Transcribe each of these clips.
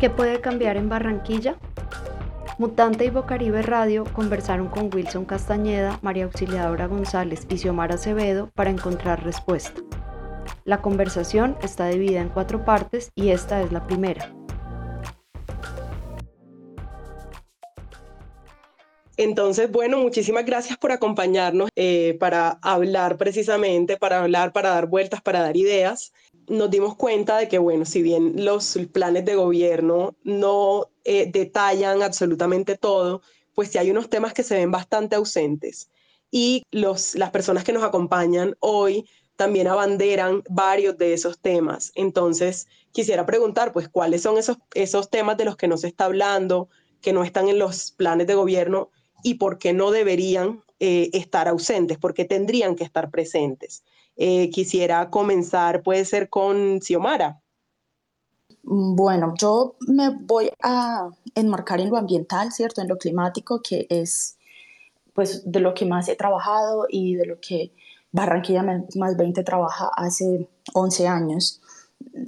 ¿Qué puede cambiar en Barranquilla? Mutante y Bocaribe Radio conversaron con Wilson Castañeda, María Auxiliadora González y Xiomara Acevedo para encontrar respuesta. La conversación está dividida en cuatro partes y esta es la primera. Entonces, bueno, muchísimas gracias por acompañarnos eh, para hablar precisamente, para hablar, para dar vueltas, para dar ideas. Nos dimos cuenta de que, bueno, si bien los planes de gobierno no eh, detallan absolutamente todo, pues sí hay unos temas que se ven bastante ausentes. Y los, las personas que nos acompañan hoy también abanderan varios de esos temas. Entonces, quisiera preguntar, pues, ¿cuáles son esos, esos temas de los que no se está hablando, que no están en los planes de gobierno y por qué no deberían eh, estar ausentes, por qué tendrían que estar presentes. Eh, quisiera comenzar, puede ser con Xiomara. Bueno, yo me voy a enmarcar en lo ambiental, ¿cierto? En lo climático, que es pues de lo que más he trabajado y de lo que Barranquilla más 20 trabaja hace 11 años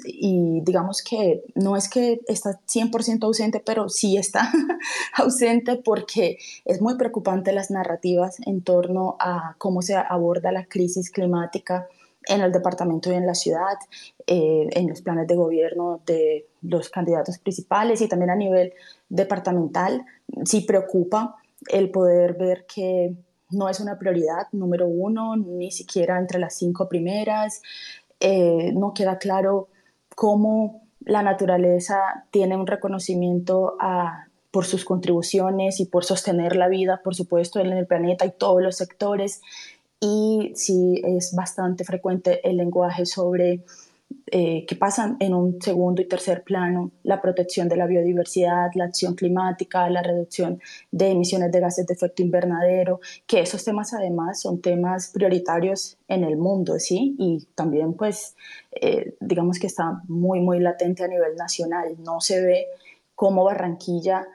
y digamos que no es que está 100% ausente, pero sí está ausente porque es muy preocupante las narrativas en torno a cómo se aborda la crisis climática en el departamento y en la ciudad, eh, en los planes de gobierno de los candidatos principales y también a nivel departamental. Sí preocupa el poder ver que no es una prioridad número uno, ni siquiera entre las cinco primeras. Eh, no queda claro cómo la naturaleza tiene un reconocimiento por sus contribuciones y por sostener la vida, por supuesto, en el planeta y todos los sectores. Y sí es bastante frecuente el lenguaje sobre eh, que pasan en un segundo y tercer plano, la protección de la biodiversidad, la acción climática, la reducción de emisiones de gases de efecto invernadero, que esos temas además son temas prioritarios en el mundo, ¿sí? Y también pues eh, digamos que está muy, muy latente a nivel nacional. No se ve cómo Barranquilla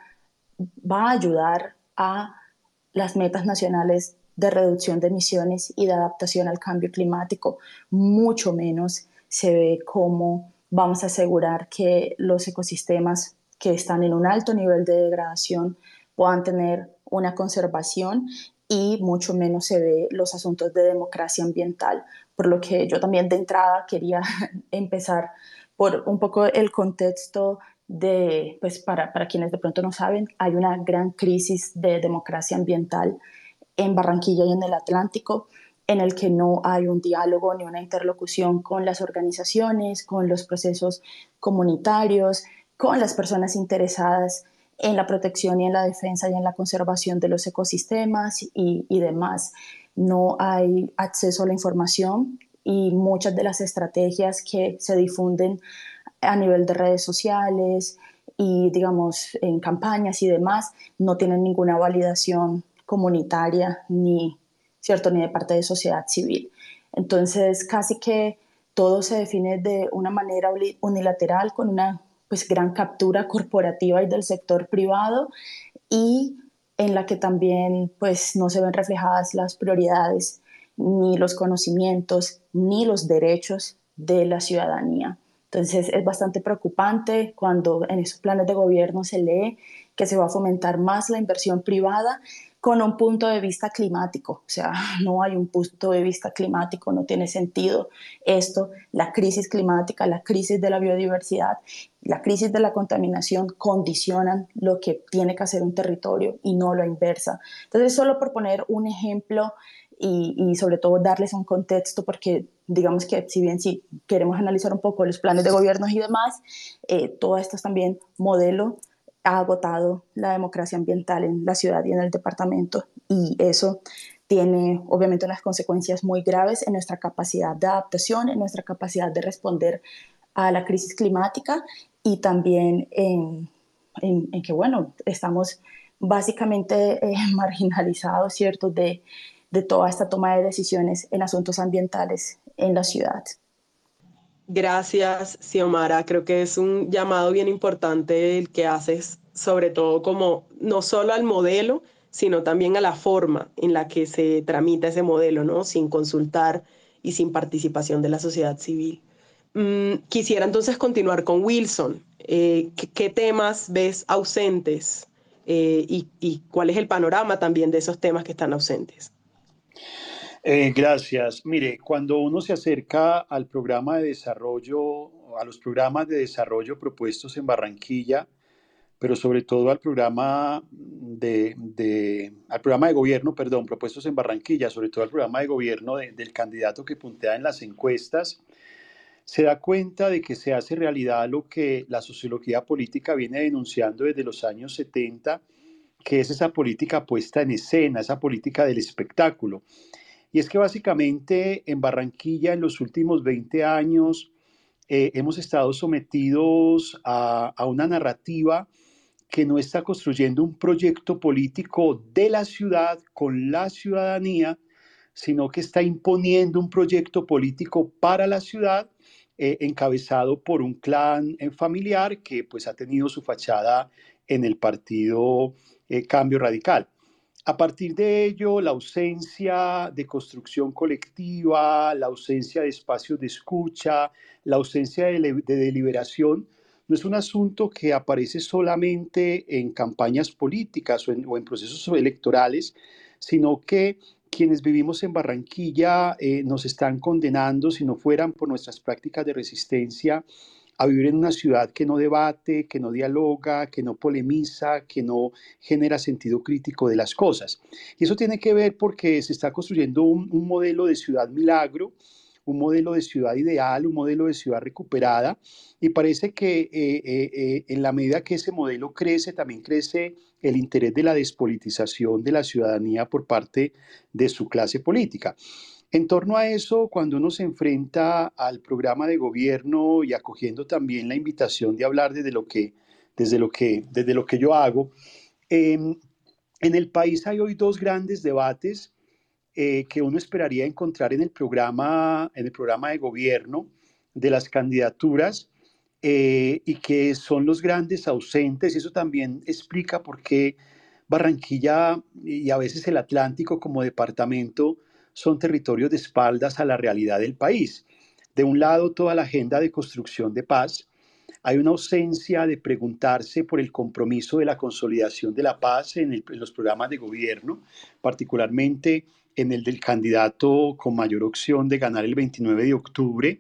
va a ayudar a las metas nacionales de reducción de emisiones y de adaptación al cambio climático, mucho menos se ve cómo vamos a asegurar que los ecosistemas que están en un alto nivel de degradación puedan tener una conservación y mucho menos se ve los asuntos de democracia ambiental, por lo que yo también de entrada quería empezar por un poco el contexto de, pues para, para quienes de pronto no saben, hay una gran crisis de democracia ambiental en Barranquilla y en el Atlántico en el que no hay un diálogo ni una interlocución con las organizaciones, con los procesos comunitarios, con las personas interesadas en la protección y en la defensa y en la conservación de los ecosistemas y, demás. No hay acceso a la información y muchas de las estrategias que se difunden a nivel de redes sociales y digamos en campañas y demás no tienen ninguna validación comunitaria ni ¿cierto? Ni de parte de sociedad civil. Entonces, casi que todo se define de una manera unilateral, con una pues, gran captura corporativa y del sector privado y en la que también pues, no se ven reflejadas las prioridades, ni los conocimientos, ni los derechos de la ciudadanía. Entonces es bastante preocupante cuando en esos planes de gobierno se lee que se va a fomentar más la inversión privada con un punto de vista climático. O sea, no hay un punto de vista climático, no tiene sentido esto. La crisis climática, la crisis de la biodiversidad, la crisis de la contaminación condicionan lo que tiene que hacer un territorio y no lo inversa. Entonces, solo por poner un ejemplo y, sobre todo darles un contexto, porque digamos que si bien si queremos analizar un poco los planes de gobierno y demás, eh, todo esto es también modelo ha agotado la democracia ambiental en la ciudad y en el departamento y eso tiene obviamente unas consecuencias muy graves en nuestra capacidad de adaptación, en nuestra capacidad de responder a la crisis climática y también en, que, bueno, estamos básicamente eh, marginalizados, ¿cierto?, de, de toda esta toma de decisiones en asuntos ambientales en la ciudad. Gracias, Xiomara. Creo que es un llamado bien importante el que haces, sobre todo como no solo al modelo, sino también a la forma en la que se tramita ese modelo, ¿no? Sin consultar y sin participación de la sociedad civil. Mm, quisiera entonces continuar con Wilson. Eh, ¿qué, temas ves ausentes eh, y, cuál es el panorama también de esos temas que están ausentes? Eh, gracias. Mire, cuando uno se acerca al programa de desarrollo, a los programas de desarrollo propuestos en Barranquilla, pero sobre todo al programa de, al programa de gobierno, perdón, propuestos en Barranquilla, sobre todo al programa de gobierno del candidato que puntea en las encuestas, se da cuenta de que se hace realidad lo que la sociología política viene denunciando desde los años 70, que es esa política puesta en escena, esa política del espectáculo. Y es que básicamente en Barranquilla en los últimos 20 años eh, hemos estado sometidos a, una narrativa que no está construyendo un proyecto político de la ciudad con la ciudadanía, sino que está imponiendo un proyecto político para la ciudad eh, encabezado por un clan eh, familiar que pues ha tenido su fachada en el partido Cambio Radical. A partir de ello, la ausencia de construcción colectiva, la ausencia de espacios de escucha, la ausencia de, deliberación, no es un asunto que aparece solamente en campañas políticas o en procesos electorales, sino que quienes vivimos en Barranquilla eh, nos están condenando, si no fueran por nuestras prácticas de resistencia, a vivir en una ciudad que no debate, que no dialoga, que no polemiza, que no genera sentido crítico de las cosas. Y eso tiene que ver porque se está construyendo un, modelo de ciudad milagro, un modelo de ciudad ideal, un modelo de ciudad recuperada, y parece que eh, eh, eh, en la medida que ese modelo crece, también crece el interés de la despolitización de la ciudadanía por parte de su clase política. En torno a eso, cuando uno se enfrenta al programa de gobierno y acogiendo también la invitación de hablar desde lo que, desde lo que, desde lo que yo hago, em, en el país hay hoy dos grandes debates eh, que uno esperaría encontrar en el programa, en el programa de gobierno de las candidaturas eh, y que son los grandes ausentes. Eso también explica por qué Barranquilla y a veces el Atlántico como departamento son territorios de espaldas a la realidad del país. De un lado, toda la agenda de construcción de paz. Hay una ausencia de preguntarse por el compromiso de la consolidación de la paz en, en los programas de gobierno, particularmente en el del candidato con mayor opción de ganar el 29 de octubre.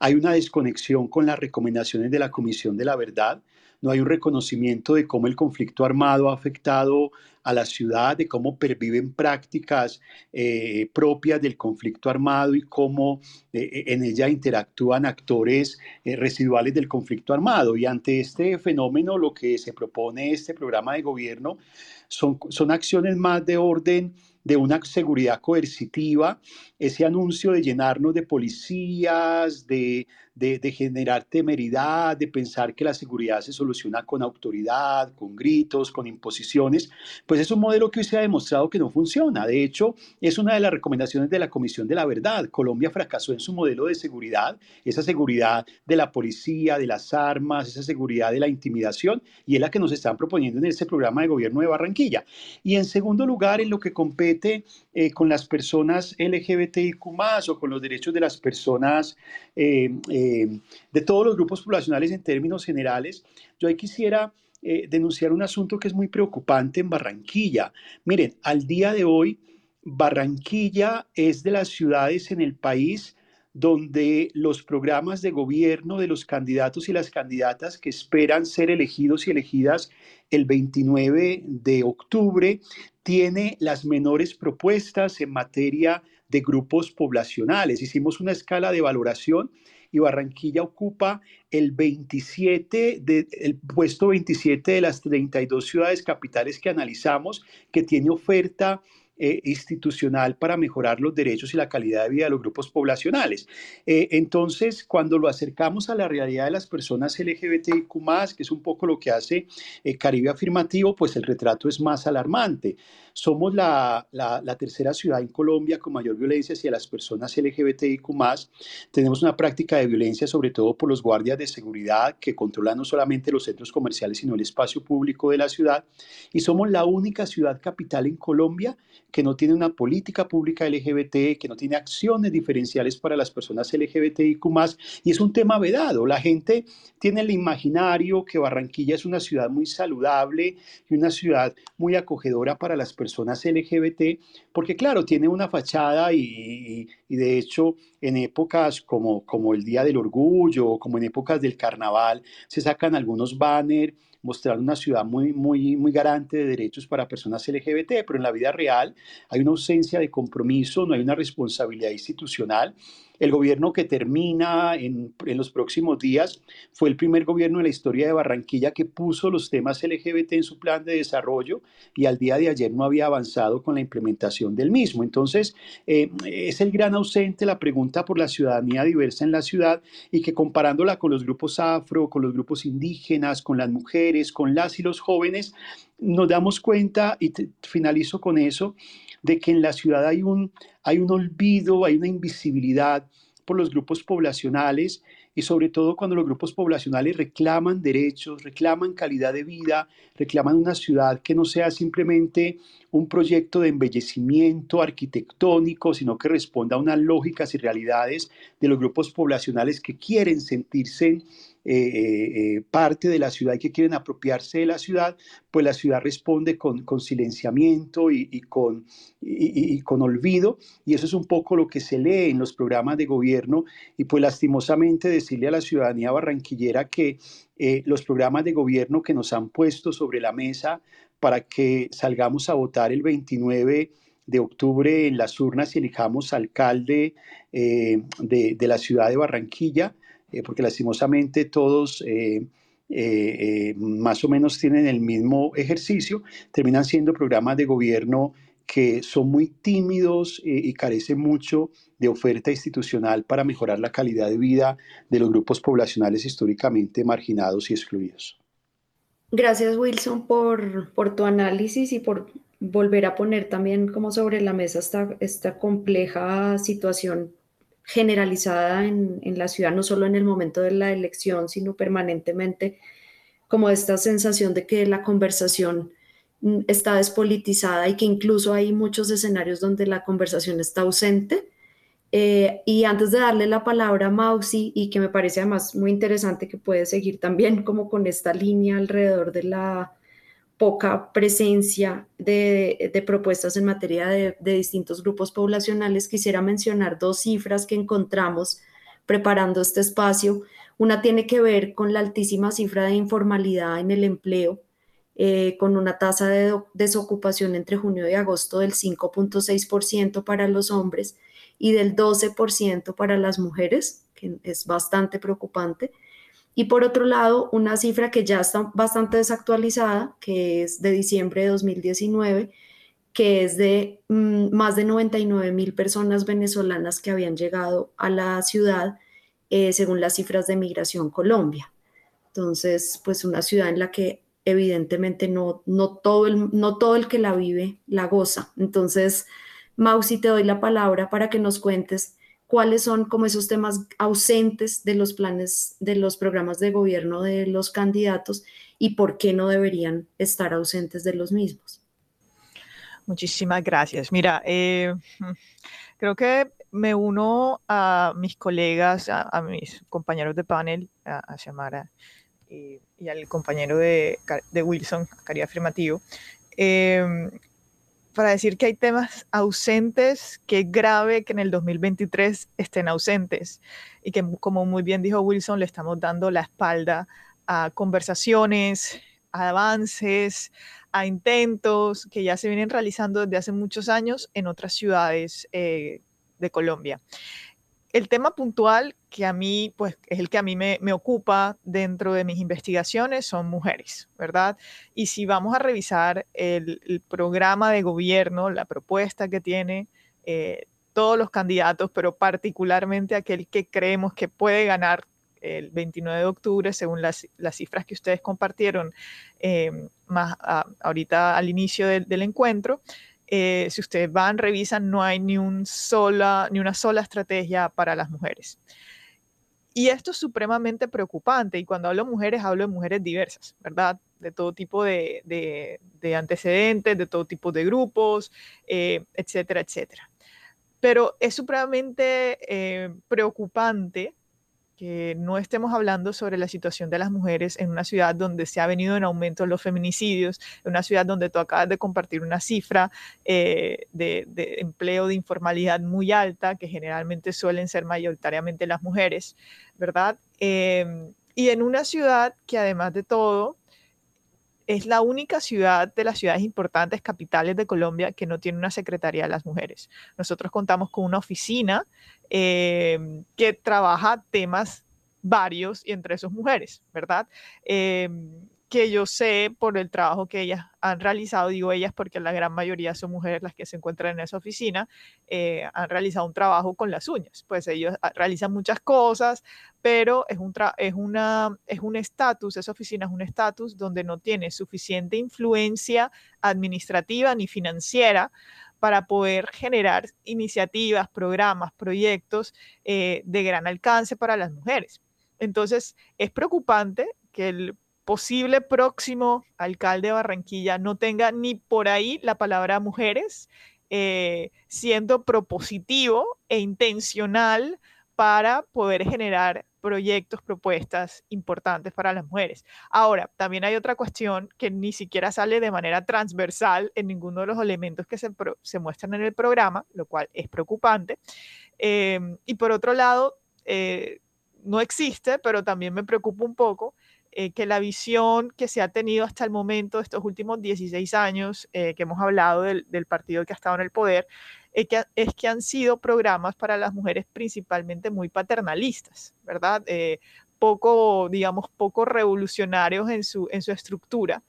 Hay una desconexión con las recomendaciones de la Comisión de la Verdad. No hay un reconocimiento de cómo el conflicto armado ha afectado a la ciudad, de cómo perviven prácticas eh, propias del conflicto armado y cómo eh, en ella interactúan actores eh, residuales del conflicto armado. Y ante este fenómeno, lo que se propone este programa de gobierno son acciones más de orden de una seguridad coercitiva, ese anuncio de llenarnos de policías, de, de, generar temeridad, de pensar que la seguridad se soluciona con autoridad, con gritos, con imposiciones, pues es un modelo que hoy se ha demostrado que no funciona. De hecho, es una de las recomendaciones de la Comisión de la Verdad. Colombia fracasó en su modelo de seguridad, esa seguridad de la policía, de las armas, esa seguridad de la intimidación, y es la que nos están proponiendo en este programa de gobierno de Barranquilla. Y en segundo lugar, en lo que compete eh, con las personas LGBTIQ o con los derechos de las personas eh, eh, de todos los grupos poblacionales en términos generales, yo ahí quisiera denunciar un asunto que es muy preocupante en Barranquilla. Miren, al día de hoy, Barranquilla es de las ciudades en el país donde los programas de gobierno de los candidatos y las candidatas que esperan ser elegidos y elegidas el 29 de octubre tiene las menores propuestas en materia de grupos poblacionales. Hicimos una escala de valoración y Barranquilla ocupa el 27 de, puesto 27 de las 32 ciudades capitales que analizamos que tiene oferta eh, institucional para mejorar los derechos y la calidad de vida de los grupos poblacionales. Eh, entonces, cuando lo acercamos a la realidad de las personas LGBTIQ, que es un poco lo que hace eh, Caribe Afirmativo, pues el retrato es más alarmante. Somos la, la, tercera ciudad en Colombia con mayor violencia hacia las personas LGBTIQ. Tenemos una práctica de violencia, sobre todo por los guardias de seguridad que controlan no solamente los centros comerciales, sino el espacio público de la ciudad. Y somos la única ciudad capital en Colombia que no tiene una política pública LGBT, que no tiene acciones diferenciales para las personas LGBTIQ. Y es un tema vedado. La gente tiene el imaginario que Barranquilla es una ciudad muy saludable y una ciudad muy acogedora para las personas LGBT, porque claro, tiene una fachada y, de hecho en épocas como, como el Día del Orgullo, como en épocas del Carnaval, se sacan algunos banners mostrando una ciudad muy, muy, muy garante de derechos para personas LGBT, pero en la vida real hay una ausencia de compromiso, no hay una responsabilidad institucional el gobierno que termina en, los próximos días fue el primer gobierno en la historia de Barranquilla que puso los temas LGBT en su plan de desarrollo y al día de ayer no había avanzado con la implementación del mismo. Entonces, eh, es el gran ausente la pregunta por la ciudadanía diversa en la ciudad y que comparándola con los grupos afro, con los grupos indígenas, con las mujeres, con las y los jóvenes, nos damos cuenta, y finalizo con eso, de que en la ciudad hay un, hay un olvido, hay una invisibilidad por los grupos poblacionales y sobre todo cuando los grupos poblacionales reclaman derechos, reclaman calidad de vida, reclaman una ciudad que no sea simplemente un proyecto de embellecimiento arquitectónico, sino que responda a unas lógicas y realidades de los grupos poblacionales que quieren sentirse eh, eh, parte de la ciudad y que quieren apropiarse de la ciudad, pues la ciudad responde con, silenciamiento y, con, con olvido. Y eso es un poco lo que se lee en los programas de gobierno. Y pues lastimosamente decirle a la ciudadanía barranquillera que eh, los programas de gobierno que nos han puesto sobre la mesa para que salgamos a votar el 29 de octubre en las urnas y elijamos alcalde de, de, la ciudad de Barranquilla, eh, porque lastimosamente todos eh, eh, más o menos tienen el mismo ejercicio, terminan siendo programas de gobierno que son muy tímidos y carecen mucho de oferta institucional para mejorar la calidad de vida de los grupos poblacionales históricamente marginados y excluidos. Gracias Wilson por, tu análisis y por volver a poner también como sobre la mesa esta, esta compleja situación generalizada en, la ciudad, no solo en el momento de la elección, sino permanentemente, como esta sensación de que la conversación mm, está despolitizada y que incluso hay muchos escenarios donde la conversación está ausente. Eh, y antes de darle la palabra a Mausi, y que me parece además muy interesante que puede seguir también como con esta línea alrededor de la poca presencia de, propuestas en materia de, distintos grupos poblacionales, quisiera mencionar dos cifras que encontramos preparando este espacio. Una tiene que ver con la altísima cifra de informalidad en el empleo, eh, con una tasa de desocupación entre junio y agosto del 5.6% para los hombres y del 12% para las mujeres, que es bastante preocupante. Y por otro lado, una cifra que ya está bastante desactualizada, que es de diciembre de 2019, que es de mm, más de 99 mil personas venezolanas que habían llegado a la ciudad, eh, según las cifras de Migración Colombia. Entonces, pues una ciudad en la que evidentemente no, no, todo, el, no todo el que la vive la goza. Entonces, Mausi, te doy la palabra para que nos cuentes cuáles son como esos temas ausentes de los planes, de los programas de gobierno de los candidatos y por qué no deberían estar ausentes de los mismos. Muchísimas gracias. Mira, eh, creo que me uno a mis colegas, a, mis compañeros de panel, a, a Xiomara y, al compañero de, de Wilson, Caridad Afirmativo, eh, para decir que hay temas ausentes, que es grave que en el 2023 estén ausentes. Y que, como muy bien dijo Wilson, le estamos dando la espalda a conversaciones, a avances, a intentos que ya se vienen realizando desde hace muchos años en otras ciudades eh, de Colombia el tema puntual que a mí, pues es el que a mí me, ocupa dentro de mis investigaciones son mujeres, ¿verdad? Y si vamos a revisar el, programa de gobierno, la propuesta que tiene eh, todos los candidatos, pero particularmente aquel que creemos que puede ganar el 29 de octubre, según las, cifras que ustedes compartieron eh, más ahorita al inicio del encuentro. Eh, si ustedes van, revisan, no hay ni, un sola, ni una sola estrategia para las mujeres. Y esto es supremamente preocupante. Y cuando hablo de mujeres, hablo de mujeres diversas, ¿verdad? De todo tipo de, de, antecedentes, de todo tipo de grupos, eh, etcétera, etcétera. Pero es supremamente eh, preocupante que no estemos hablando sobre la situación de las mujeres en una ciudad donde se ha venido en aumento los feminicidios, en una ciudad donde tú acabas de compartir una cifra eh, de, empleo de informalidad muy alta, que generalmente suelen ser mayoritariamente las mujeres, ¿verdad? Em, y en una ciudad que además de todo es la única ciudad de las ciudades importantes, capitales de Colombia, que no tiene una secretaría de las mujeres. Nosotros contamos con una oficina eh, que trabaja temas varios y entre esos mujeres, ¿verdad? Eh, que yo sé por el trabajo que ellas han realizado, digo ellas porque la gran mayoría son mujeres las que se encuentran en esa oficina, eh, han realizado un trabajo con las uñas. Pues ellos ah, realizan muchas cosas, pero es un es una es un estatus, esa oficina es un estatus donde no tiene suficiente influencia administrativa ni financiera para poder generar iniciativas, programas, proyectos eh, de gran alcance para las mujeres. Entonces, es preocupante que el posible próximo alcalde de Barranquilla no tenga ni por ahí la palabra mujeres, eh, siendo propositivo e intencional para poder generar proyectos, propuestas importantes para las mujeres. Ahora, también hay otra cuestión que ni siquiera sale de manera transversal en ninguno de los elementos que se, muestran en el programa, lo cual es preocupante. Em, y por otro lado, eh, no existe, pero también me preocupa un poco eh, que la visión que se ha tenido hasta el momento, estos últimos 16 años eh, que hemos hablado del, partido que ha estado en el poder, es que, han sido programas para las mujeres principalmente muy paternalistas, ¿verdad? Eh, poco, digamos, poco revolucionarios en su estructura,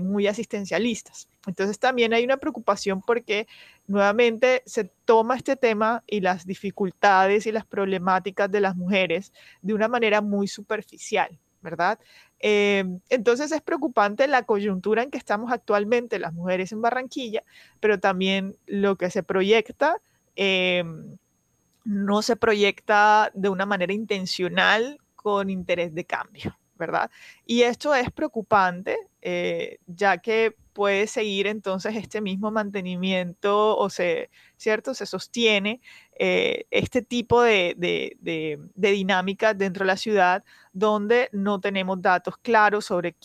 muy asistencialistas. Entonces también hay una preocupación porque nuevamente se toma este tema y las dificultades y las problemáticas de las mujeres de una manera muy superficial. ¿Verdad? Em, entonces es preocupante la coyuntura en que estamos actualmente las mujeres en Barranquilla, pero también lo que se proyecta em, no se proyecta de una manera intencional con interés de cambio, ¿verdad? Y esto es preocupante, eh, ya que puede seguir entonces este mismo mantenimiento o se, ¿cierto? Se sostiene eh, este tipo de, de, dinámica dentro de la ciudad donde no tenemos datos claros sobre,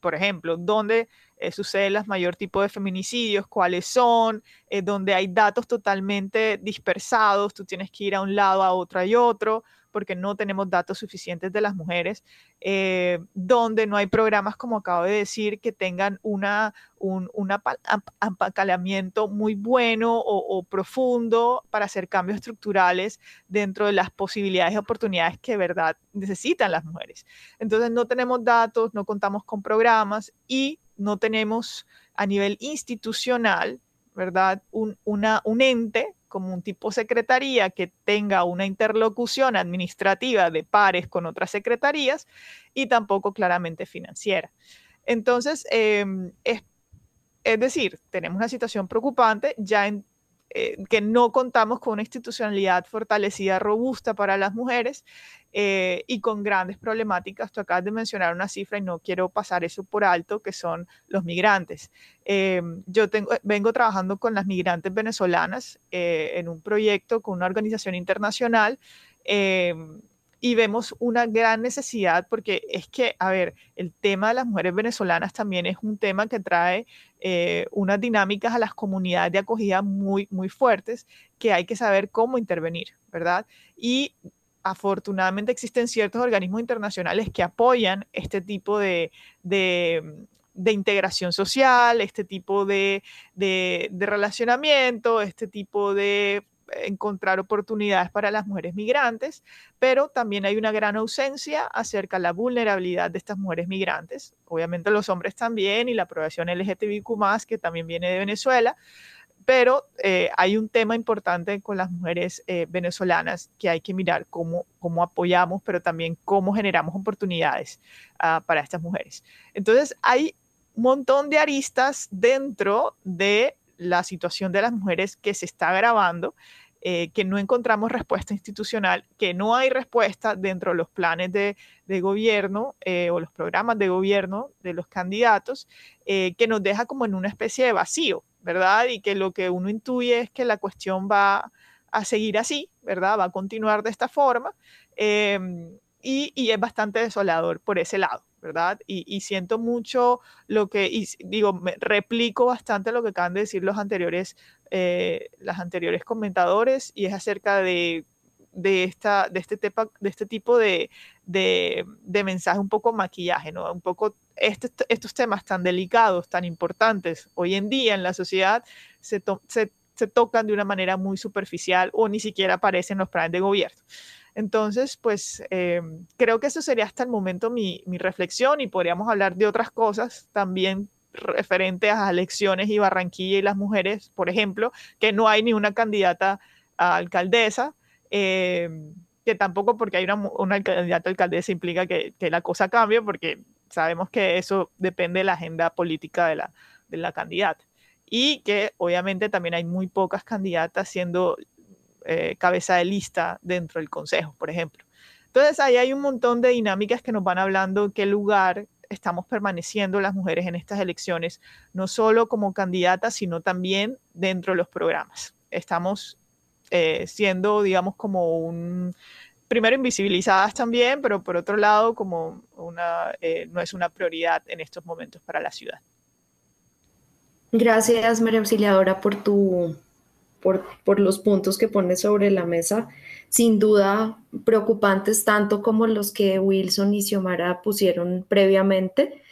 por ejemplo, dónde eh, suceden los mayor tipo de feminicidios, cuáles son, eh, donde hay datos totalmente dispersados, tú tienes que ir a un lado, a otro y otro, porque no tenemos datos suficientes de las mujeres, eh, donde no hay programas, como acabo de decir, que tengan una, un, apacalamiento muy bueno o, profundo para hacer cambios estructurales dentro de las posibilidades y oportunidades que de verdad necesitan las mujeres. Entonces no tenemos datos, no contamos con programas y no tenemos a nivel institucional, ¿verdad? Un, una, un ente como un tipo secretaría que tenga una interlocución administrativa de pares con otras secretarías y tampoco claramente financiera. Entonces, em, es, es decir, tenemos una situación preocupante ya en eh, que no contamos con una institucionalidad fortalecida, robusta para las mujeres eh, y con grandes problemáticas. Tú acabas de mencionar una cifra y no quiero pasar eso por alto, que son los migrantes. Eh, yo vengo trabajando con las migrantes venezolanas en un proyecto con una organización internacional y vemos una gran necesidad porque es que, a ver, el tema de las mujeres venezolanas también es un tema que trae eh, unas dinámicas a las comunidades de acogida muy, muy fuertes que hay que saber cómo intervenir, ¿verdad? Y afortunadamente existen ciertos organismos internacionales que apoyan este tipo de, de, integración social, este tipo de, de relacionamiento, este tipo de encontrar oportunidades para las mujeres migrantes, pero también hay una gran ausencia acerca de la vulnerabilidad de estas mujeres migrantes. Obviamente los hombres también y la aprobación LGTBIQ que también viene de Venezuela, pero eh, hay un tema importante con las mujeres eh, venezolanas que hay que mirar cómo, cómo apoyamos, pero también cómo generamos oportunidades ah, para estas mujeres. Entonces, hay un montón de aristas dentro de la situación de las mujeres que se está agravando eh, que no encontramos respuesta institucional, que no hay respuesta dentro de los planes de, gobierno eh, o los programas de gobierno de los candidatos, eh, que nos deja como en una especie de vacío, ¿verdad? Y que lo que uno intuye es que la cuestión va a seguir así, ¿verdad? Va a continuar de esta forma. Em, y, y, es bastante desolador por ese lado, ¿verdad? Y, siento mucho lo que, y digo, me replico bastante lo que acaban de decir los anteriores, eh, las anteriores comentadores, y es acerca de, de, esta, de, este, tepa, de este tipo de, de, de, mensaje, un poco maquillaje, ¿no? Un poco este, estos temas tan delicados, tan importantes hoy en día en la sociedad, se, se, se tocan de una manera muy superficial o ni siquiera aparecen en los planes de gobierno. Entonces, pues eh, creo que eso sería hasta el momento mi, reflexión y podríamos hablar de otras cosas también referente a elecciones y Barranquilla y las mujeres, por ejemplo, que no hay ni una candidata a alcaldesa, eh, que tampoco porque hay una, una candidata a alcaldesa implica que, la cosa cambie, porque sabemos que eso depende de la agenda política de la, de la candidata. Y que obviamente también hay muy pocas candidatas siendo eh, cabeza de lista dentro del Consejo, por ejemplo. Entonces ahí hay un montón de dinámicas que nos van hablando qué lugar estamos permaneciendo las mujeres en estas elecciones, no solo como candidatas, sino también dentro de los programas. Estamos eh, siendo, digamos, como un, primero invisibilizadas también, pero por otro lado, como una, eh, no es una prioridad en estos momentos para la ciudad. Gracias, María Auxiliadora, por tu por, los puntos que pone sobre la mesa, sin duda preocupantes tanto como los que Wilson y Xiomara pusieron previamente.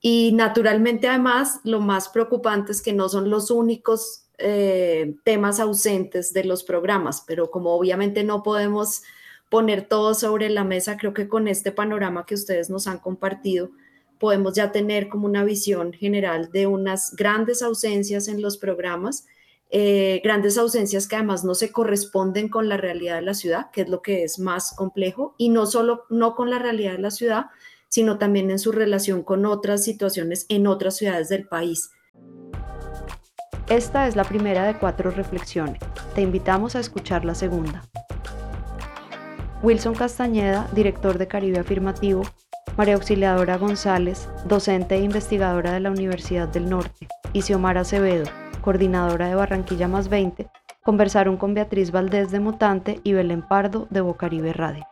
Y naturalmente además lo más preocupante es que no son los únicos eh, temas ausentes de los programas, pero como obviamente no podemos poner todo sobre la mesa, creo que con este panorama que ustedes nos han compartido, podemos ya tener como una visión general de unas grandes ausencias en los programas eh, grandes ausencias que además no se corresponden con la realidad de la ciudad, que es lo que es más complejo, y no solo no con la realidad de la ciudad, sino también en su relación con otras situaciones en otras ciudades del país. Esta es la primera de cuatro reflexiones. Te invitamos a escuchar la segunda. Wilson Castañeda, director de Caribe Afirmativo, María Auxiliadora González, docente e investigadora de la Universidad del Norte, y Xiomara Acevedo, coordinadora de Barranquilla Más 20, conversaron con Beatriz Valdés de Mutante y Belén Pardo de Bocaribe Radio.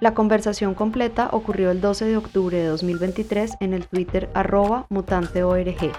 La conversación completa ocurrió el 12 de octubre de 2023 en el Twitter arroba mutanteorg.